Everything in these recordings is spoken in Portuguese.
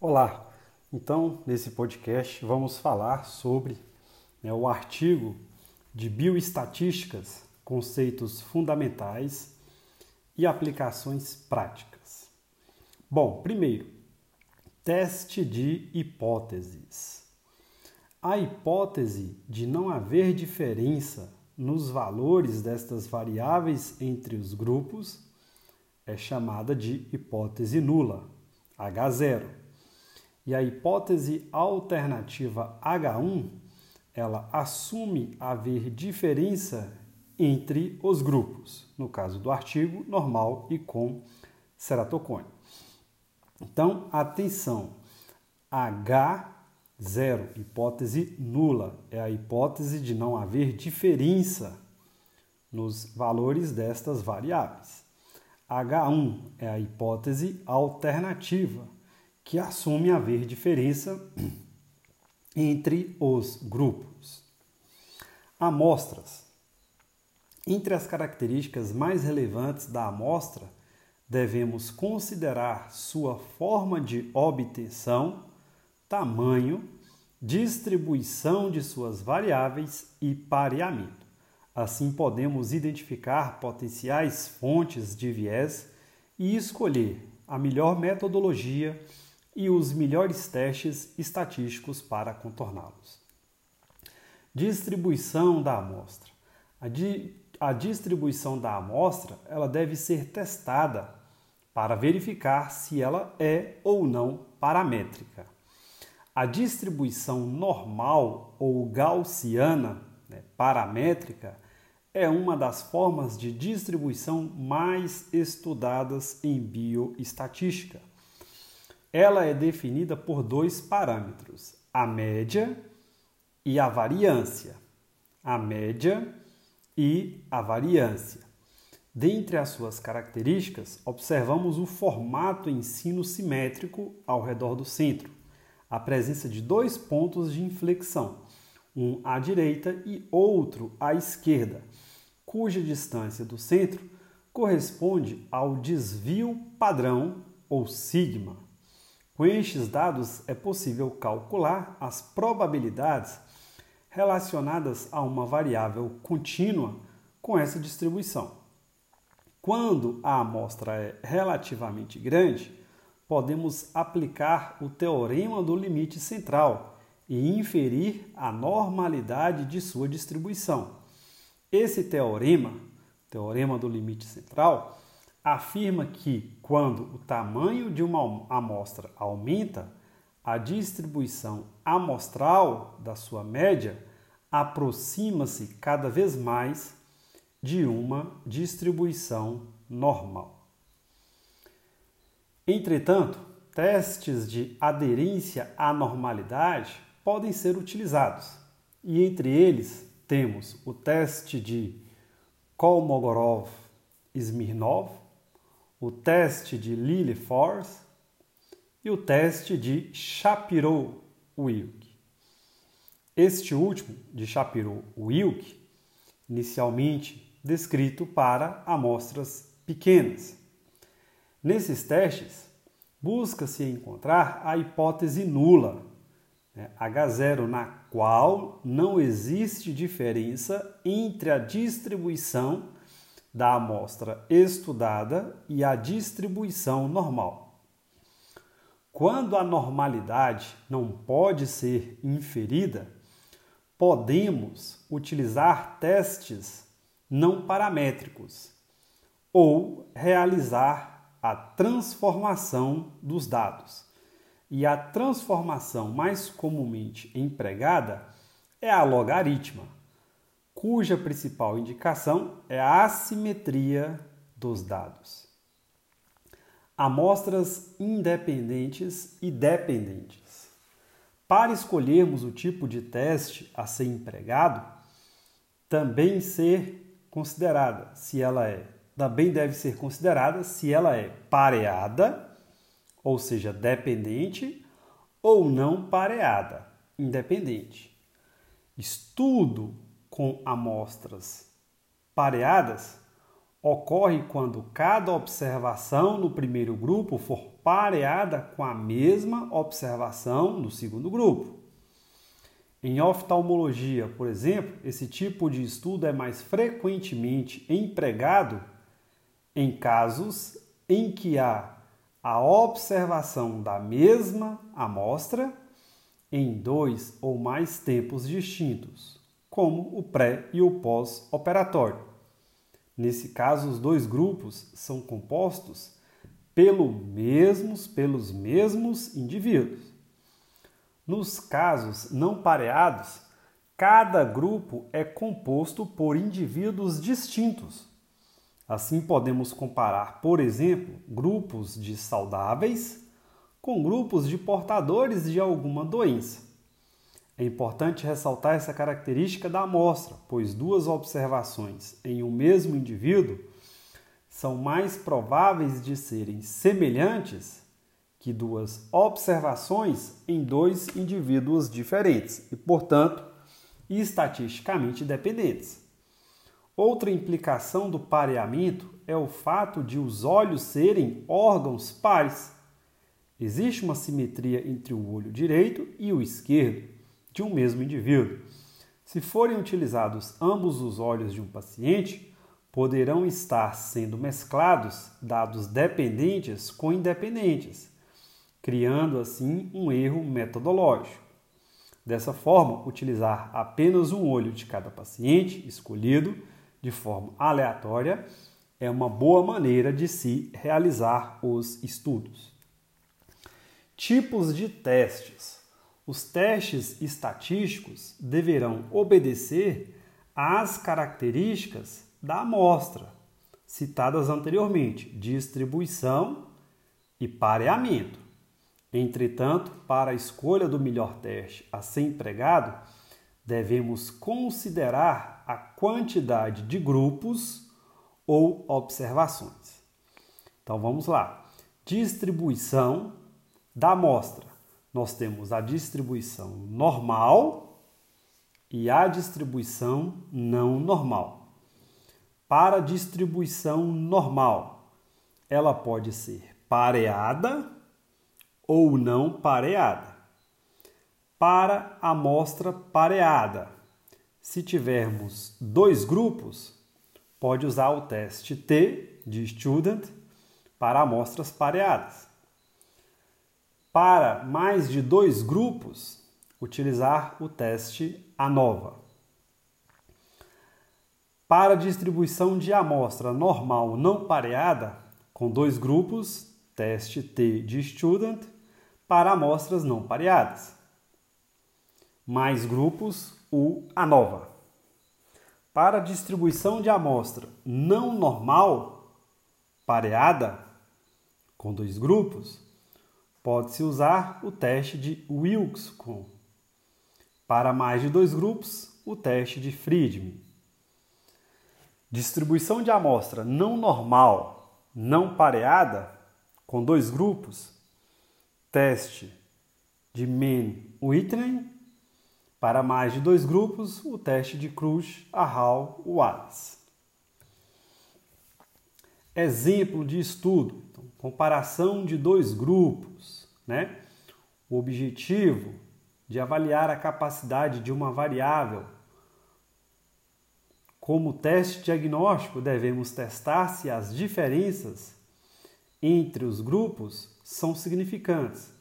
Olá, então nesse podcast vamos falar sobre né, o artigo de bioestatísticas, conceitos fundamentais e aplicações práticas. Bom, primeiro, teste de hipóteses. A hipótese de não haver diferença nos valores destas variáveis entre os grupos é chamada de hipótese nula, H0 e a hipótese alternativa H1, ela assume haver diferença entre os grupos, no caso do artigo normal e com ceratocone. Então, atenção, H0, hipótese nula, é a hipótese de não haver diferença nos valores destas variáveis. H1 é a hipótese alternativa, que assume haver diferença entre os grupos. Amostras. Entre as características mais relevantes da amostra, devemos considerar sua forma de obtenção, tamanho, distribuição de suas variáveis e pareamento. Assim, podemos identificar potenciais fontes de viés e escolher a melhor metodologia e os melhores testes estatísticos para contorná-los. Distribuição da amostra. A, di a distribuição da amostra ela deve ser testada para verificar se ela é ou não paramétrica. A distribuição normal ou gaussiana, né, paramétrica, é uma das formas de distribuição mais estudadas em bioestatística ela é definida por dois parâmetros, a média e a variância. A média e a variância. Dentre as suas características, observamos o formato ensino simétrico ao redor do centro, a presença de dois pontos de inflexão, um à direita e outro à esquerda, cuja distância do centro corresponde ao desvio padrão ou sigma. Com estes dados é possível calcular as probabilidades relacionadas a uma variável contínua com essa distribuição. Quando a amostra é relativamente grande, podemos aplicar o teorema do limite central e inferir a normalidade de sua distribuição. Esse teorema, teorema do limite central, afirma que quando o tamanho de uma amostra aumenta, a distribuição amostral da sua média aproxima-se cada vez mais de uma distribuição normal. Entretanto, testes de aderência à normalidade podem ser utilizados, e entre eles temos o teste de Kolmogorov-Smirnov, o teste de Lilliefors e o teste de Shapiro-Wilk. Este último, de Shapiro-Wilk, inicialmente descrito para amostras pequenas. Nesses testes, busca-se encontrar a hipótese nula, né, H0, na qual não existe diferença entre a distribuição da amostra estudada e a distribuição normal. Quando a normalidade não pode ser inferida, podemos utilizar testes não paramétricos ou realizar a transformação dos dados. E a transformação mais comumente empregada é a logaritma cuja principal indicação é a assimetria dos dados. Amostras independentes e dependentes. Para escolhermos o tipo de teste a ser empregado, também ser considerada se ela é, também deve ser considerada se ela é pareada, ou seja, dependente, ou não pareada, independente. Estudo com amostras pareadas ocorre quando cada observação no primeiro grupo for pareada com a mesma observação no segundo grupo. Em oftalmologia, por exemplo, esse tipo de estudo é mais frequentemente empregado em casos em que há a observação da mesma amostra em dois ou mais tempos distintos, como o pré e o pós-operatório. Nesse caso, os dois grupos são compostos pelo mesmos, pelos mesmos indivíduos. Nos casos não pareados, cada grupo é composto por indivíduos distintos. Assim, podemos comparar, por exemplo, grupos de saudáveis com grupos de portadores de alguma doença. É importante ressaltar essa característica da amostra, pois duas observações em um mesmo indivíduo são mais prováveis de serem semelhantes que duas observações em dois indivíduos diferentes e, portanto, estatisticamente dependentes. Outra implicação do pareamento é o fato de os olhos serem órgãos pares. Existe uma simetria entre o olho direito e o esquerdo de um mesmo indivíduo. Se forem utilizados ambos os olhos de um paciente, poderão estar sendo mesclados dados dependentes com independentes criando assim um erro metodológico. Dessa forma, utilizar apenas um olho de cada paciente escolhido de forma aleatória é uma boa maneira de se realizar os estudos. Tipos de testes. Os testes estatísticos deverão obedecer às características da amostra citadas anteriormente, distribuição e pareamento. Entretanto, para a escolha do melhor teste a ser empregado, devemos considerar a quantidade de grupos ou observações. Então vamos lá. Distribuição da amostra. Nós temos a distribuição normal e a distribuição não normal. Para a distribuição normal, ela pode ser pareada ou não pareada. Para a amostra pareada, se tivermos dois grupos, pode usar o teste T de student para amostras pareadas. Para mais de dois grupos, utilizar o teste ANOVA. Para distribuição de amostra normal não pareada, com dois grupos, teste T de student para amostras não pareadas. Mais grupos, o ANOVA. Para distribuição de amostra não normal, pareada, com dois grupos, pode-se usar o teste de Wilkes-Coon. Para mais de dois grupos, o teste de Friedman. Distribuição de amostra não normal, não pareada, com dois grupos, teste de Mann-Whitney. Para mais de dois grupos, o teste de Cruz, Arral, Wallace. Exemplo de estudo: então, comparação de dois grupos. Né? O objetivo de avaliar a capacidade de uma variável. Como teste diagnóstico, devemos testar se as diferenças entre os grupos são significantes.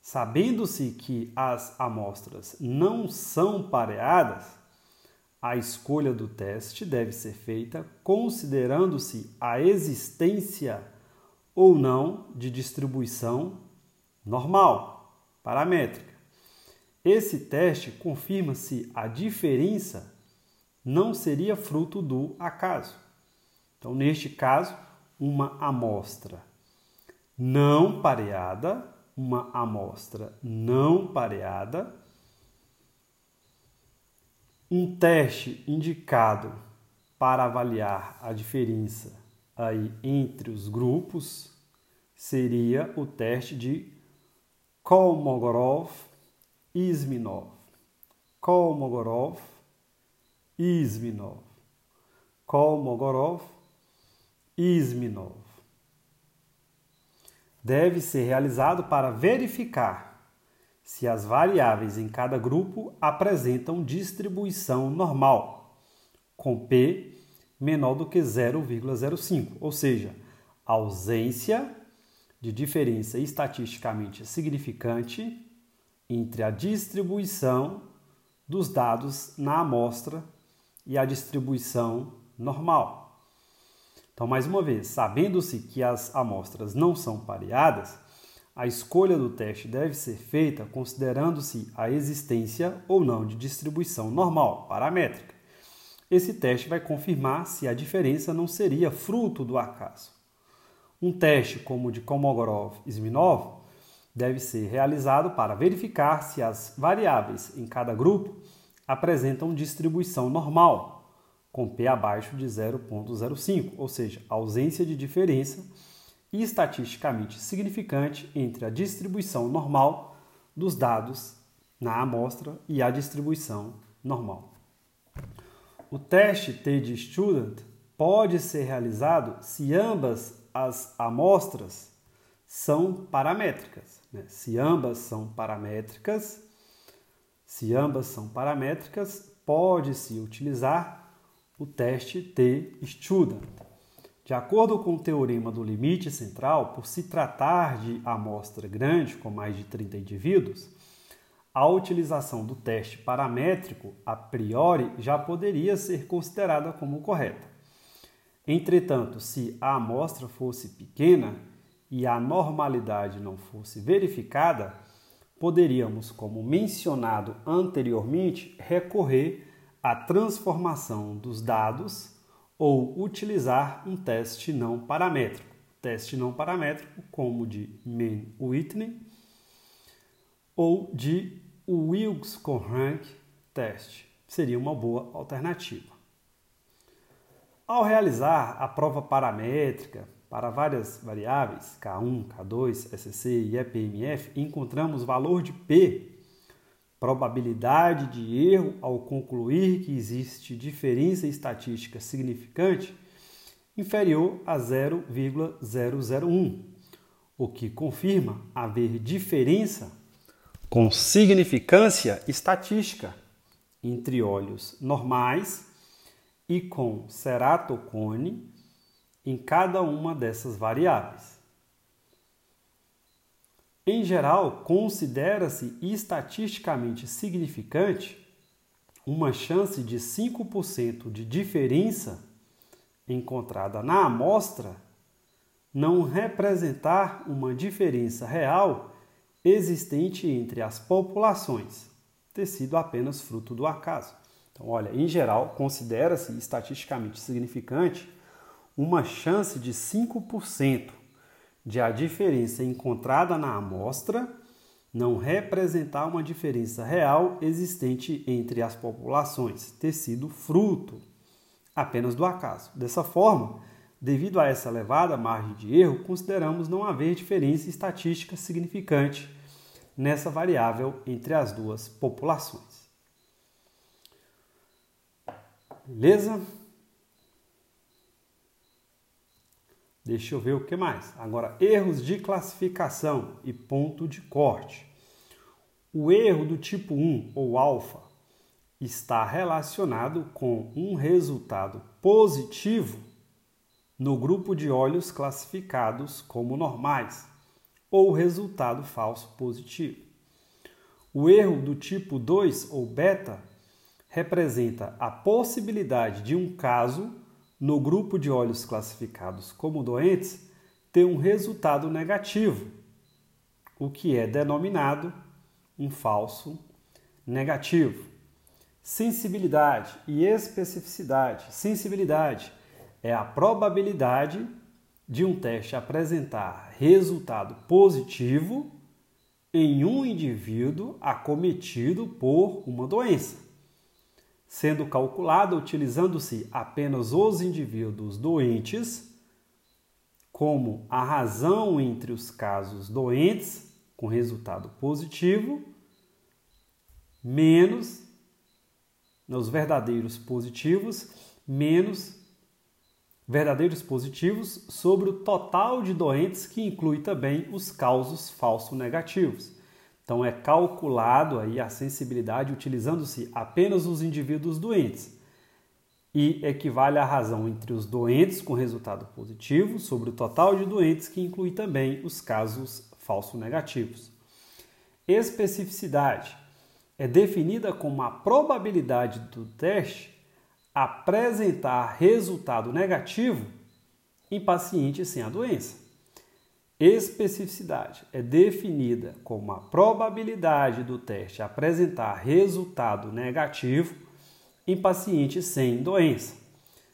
Sabendo-se que as amostras não são pareadas, a escolha do teste deve ser feita considerando-se a existência ou não de distribuição normal, paramétrica. Esse teste confirma se a diferença não seria fruto do acaso. Então, neste caso, uma amostra não pareada, uma amostra não pareada, um teste indicado para avaliar a diferença aí entre os grupos seria o teste de Kolmogorov-Isminov. Kolmogorov-Isminov. Kolmogorov Isminov. deve ser realizado para verificar se as variáveis em cada grupo apresentam distribuição normal, com P menor do que 0,05, ou seja, ausência de diferença estatisticamente significante entre a distribuição dos dados na amostra e a distribuição normal. Então, mais uma vez, sabendo-se que as amostras não são pareadas, a escolha do teste deve ser feita considerando-se a existência ou não de distribuição normal, paramétrica. Esse teste vai confirmar se a diferença não seria fruto do acaso. Um teste como o de Kolmogorov-Smirnov deve ser realizado para verificar se as variáveis em cada grupo apresentam distribuição normal, com P abaixo de 0,05, ou seja, ausência de diferença e estatisticamente significante entre a distribuição normal dos dados na amostra e a distribuição normal. O teste TD Student pode ser realizado se ambas as amostras são paramétricas. Né? Se ambas são paramétricas, se ambas são paramétricas, pode-se utilizar o teste T-Student. De acordo com o teorema do limite central, por se tratar de amostra grande, com mais de 30 indivíduos, a utilização do teste paramétrico a priori já poderia ser considerada como correta. Entretanto, se a amostra fosse pequena e a normalidade não fosse verificada, poderíamos, como mencionado anteriormente, recorrer à transformação dos dados ou utilizar um teste não paramétrico. Teste não paramétrico, como de Mann-Whitney ou de Wilks-Corank teste, seria uma boa alternativa. Ao realizar a prova paramétrica para várias variáveis, K1, K2, SCC e EPMF, encontramos valor de P, probabilidade de erro ao concluir que existe diferença estatística significante inferior a 0,001, o que confirma haver diferença com significância estatística entre olhos normais e com ceratocone em cada uma dessas variáveis. Em geral, considera-se estatisticamente significante uma chance de 5% de diferença encontrada na amostra não representar uma diferença real existente entre as populações, ter sido apenas fruto do acaso. Então, olha, em geral, considera-se estatisticamente significante uma chance de 5% de a diferença encontrada na amostra não representar uma diferença real existente entre as populações, ter sido fruto apenas do acaso. Dessa forma, devido a essa elevada margem de erro, consideramos não haver diferença estatística significante nessa variável entre as duas populações. Beleza? Deixa eu ver o que mais. Agora, erros de classificação e ponto de corte. O erro do tipo 1 ou alfa está relacionado com um resultado positivo no grupo de olhos classificados como normais ou resultado falso positivo. O erro do tipo 2 ou beta representa a possibilidade de um caso no grupo de olhos classificados como doentes ter um resultado negativo, o que é denominado um falso negativo. Sensibilidade e especificidade. Sensibilidade é a probabilidade de um teste apresentar resultado positivo em um indivíduo acometido por uma doença sendo calculada utilizando-se apenas os indivíduos doentes como a razão entre os casos doentes com resultado positivo menos nos verdadeiros positivos menos verdadeiros positivos sobre o total de doentes, que inclui também os causos falso negativos. Então é calculado aí a sensibilidade utilizando-se apenas os indivíduos doentes e equivale à razão entre os doentes com resultado positivo sobre o total de doentes, que inclui também os casos falso negativos. Especificidade é definida como a probabilidade do teste apresentar resultado negativo em pacientes sem a doença. Especificidade é definida como a probabilidade do teste apresentar resultado negativo em pacientes sem doença,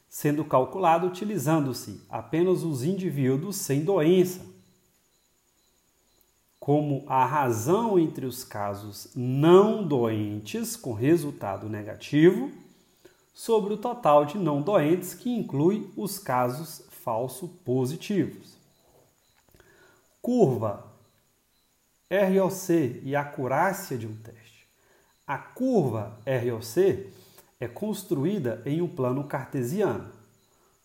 sendo calculado utilizando-se apenas os indivíduos sem doença. Como a razão entre os casos não doentes com resultado negativo sobre o total de não doentes, que inclui os casos falso positivos. Curva ROC e acurácia de um teste. A curva ROC é construída em um plano cartesiano.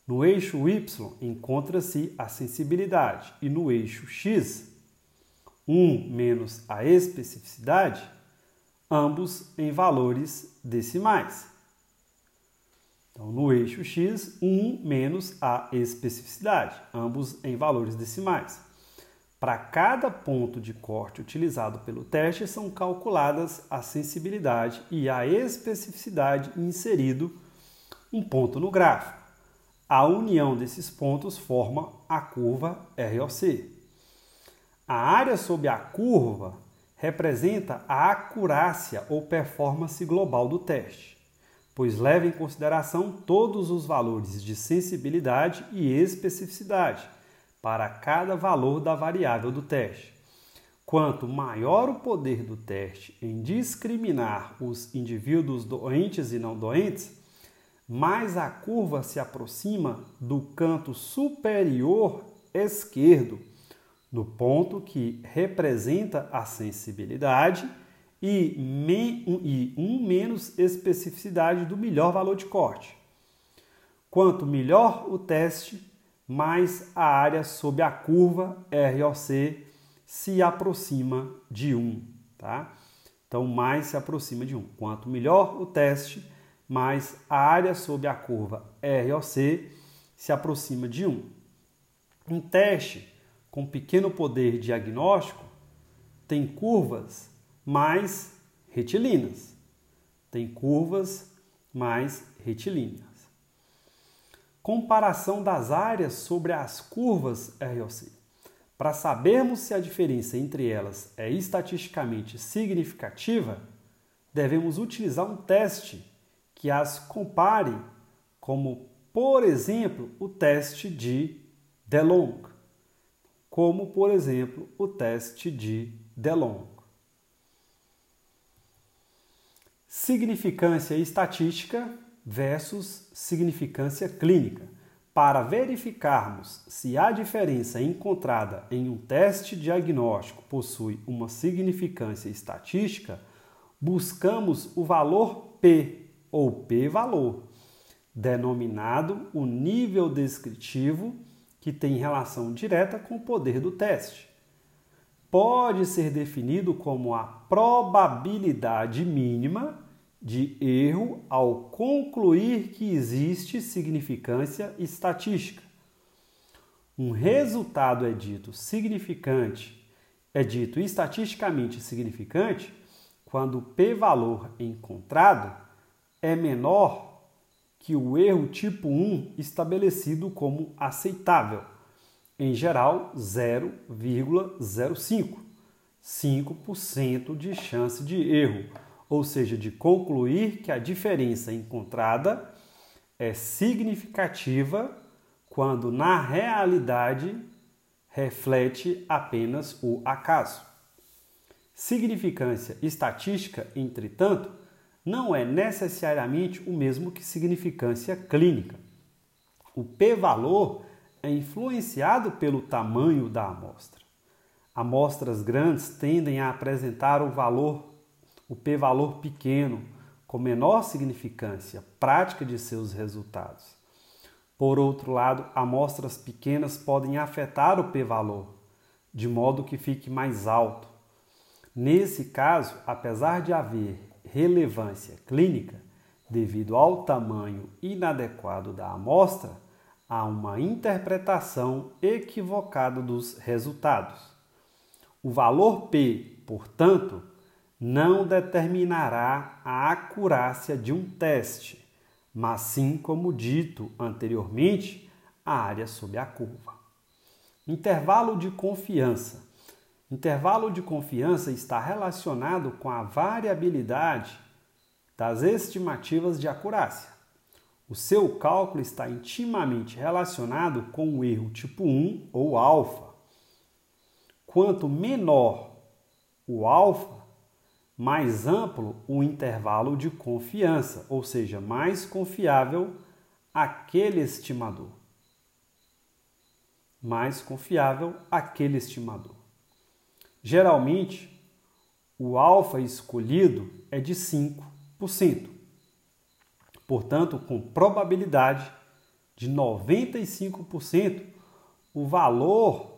No eixo y encontra-se a sensibilidade e no eixo x, 1 menos a especificidade, ambos em valores decimais. Então, no eixo x, 1 menos a especificidade, ambos em valores decimais. Para cada ponto de corte utilizado pelo teste, são calculadas a sensibilidade e a especificidade inserido um ponto no gráfico. A união desses pontos forma a curva ROC. A área sob a curva representa a acurácia ou performance global do teste pois leva em consideração todos os valores de sensibilidade e especificidade para cada valor da variável do teste. Quanto maior o poder do teste em discriminar os indivíduos doentes e não doentes, mais a curva se aproxima do canto superior esquerdo, no ponto que representa a sensibilidade e, e um menos especificidade do melhor valor de corte. Quanto melhor o teste, mais a área sob a curva ROC se aproxima de 1. Tá? Então, mais se aproxima de 1. Quanto melhor o teste, mais a área sob a curva ROC se aproxima de 1. Um teste com pequeno poder diagnóstico tem curvas mais retilíneas. Tem curvas mais retilíneas. Comparação das áreas sobre as curvas ROC. Para sabermos se a diferença entre elas é estatisticamente significativa, devemos utilizar um teste que as compare, como, por exemplo, o teste de DeLong, como, por exemplo, o teste de DeLong. Significância estatística versus significância clínica. Para verificarmos se a diferença encontrada em um teste diagnóstico possui uma significância estatística, buscamos o valor P ou p-valor, denominado o nível descritivo que tem relação direta com o poder do teste. Pode ser definido como a probabilidade mínima de erro ao concluir que existe significância estatística. Um resultado é dito significante, é dito estatisticamente significante quando o p-valor encontrado é menor que o erro tipo 1 estabelecido como aceitável, em geral 0,05. 5% de chance de erro, ou seja, de concluir que a diferença encontrada é significativa quando na realidade reflete apenas o acaso. Significância estatística, entretanto, não é necessariamente o mesmo que significância clínica. O p-valor é influenciado pelo tamanho da amostra. Amostras grandes tendem a apresentar o valor, o p-valor pequeno, com menor significância prática de seus resultados. Por outro lado, amostras pequenas podem afetar o p-valor, de modo que fique mais alto. Nesse caso, apesar de haver relevância clínica, devido ao tamanho inadequado da amostra, há uma interpretação equivocada dos resultados. O valor P, portanto, não determinará a acurácia de um teste, mas sim, como dito anteriormente, a área sob a curva. Intervalo de confiança. Intervalo de confiança está relacionado com a variabilidade das estimativas de acurácia. O seu cálculo está intimamente relacionado com o erro tipo 1 ou alfa. Quanto menor o alfa, mais amplo o intervalo de confiança, ou seja, mais confiável aquele estimador. Mais confiável aquele estimador. Geralmente, o alfa escolhido é de 5%. Portanto, com probabilidade de 95%, o valor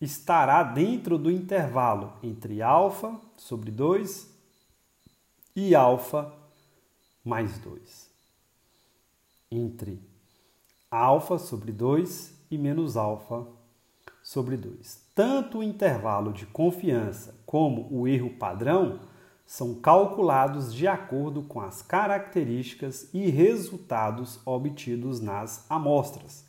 estará dentro do intervalo entre alfa sobre 2 e alfa mais 2. Entre alfa sobre 2 e menos alfa sobre 2. Tanto o intervalo de confiança como o erro padrão são calculados de acordo com as características e resultados obtidos nas amostras,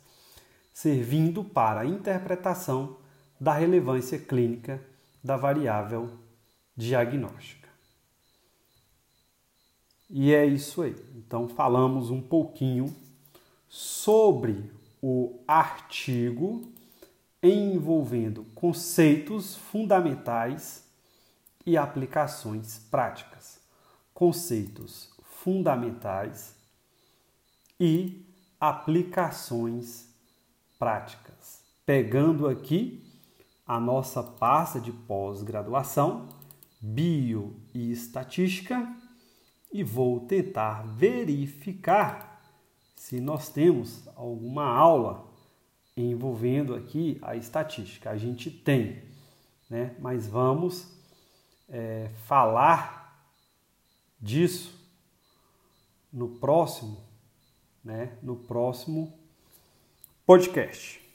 servindo para a interpretação da relevância clínica da variável diagnóstica. E é isso aí. Então, falamos um pouquinho sobre o artigo envolvendo conceitos fundamentais e aplicações práticas. Conceitos fundamentais e aplicações práticas. Pegando aqui a nossa pasta de pós-graduação, Bio e Estatística, e vou tentar verificar se nós temos alguma aula envolvendo aqui a estatística. A gente tem, né? mas vamos é, falar disso no próximo, né? no próximo podcast.